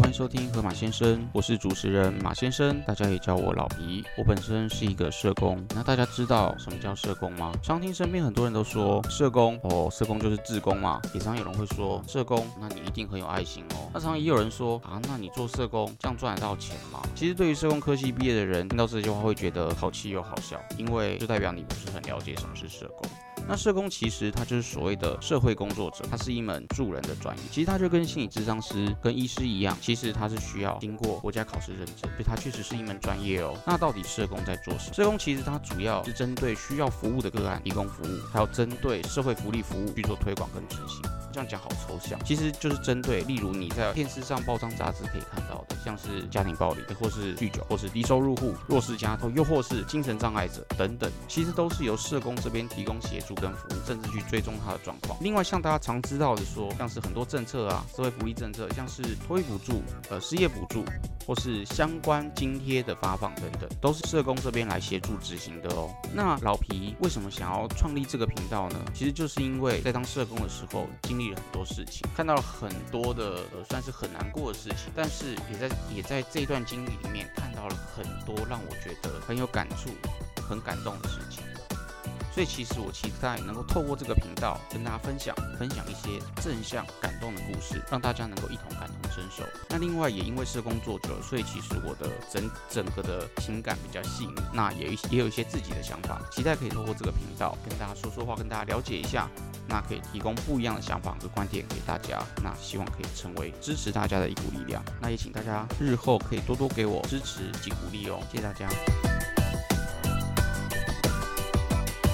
欢迎收听河马先生，我是主持人马先生，大家也叫我老皮。我本身是一个社工，那大家知道什么叫社工吗？常听身边很多人都说社工哦，社工就是志工嘛。也常有人会说社工，那你一定很有爱心哦。那常也有人说啊，那你做社工这样赚得到钱吗？其实对于社工科系毕业的人，听到这句话会觉得好气又好笑，因为就代表你不是很了解什么是社工。那社工其实它就是所谓的社会工作者，它是一门助人的专业。其实它就跟心理咨商师、跟医师一样，其实它是需要经过国家考试认证，所以它确实是一门专业哦。那到底社工在做什么？社工其实它主要是针对需要服务的个案提供服务，还有针对社会福利服务去做推广跟执行。这样讲好抽象，其实就是针对，例如你在电视上、报章、杂志可以看到的，像是家庭暴力，或是酗酒，或是低收入户、弱势家庭，又或是精神障碍者等等，其实都是由社工这边提供协助跟服务，甚至去追踪他的状况。另外，像大家常知道的说，像是很多政策啊，社会福利政策，像是托育补助、呃失业补助，或是相关津贴的发放等等，都是社工这边来协助执行的哦。那老皮为什么想要创立这个频道呢？其实就是因为在当社工的时候，经了很多事情，看到了很多的呃算是很难过的事情，但是也在也在这段经历里面看到了很多让我觉得很有感触、很感动的事情。所以其实我期待能够透过这个频道跟大家分享分享一些正向感动的故事，让大家能够一同感同身受。那另外也因为是工作久了，所以其实我的整整个的情感比较细腻，那也也有一些自己的想法，期待可以透过这个频道跟大家说说话，跟大家了解一下，那可以提供不一样的想法和观点给大家。那希望可以成为支持大家的一股力量。那也请大家日后可以多多给我支持及鼓励哦，谢谢大家。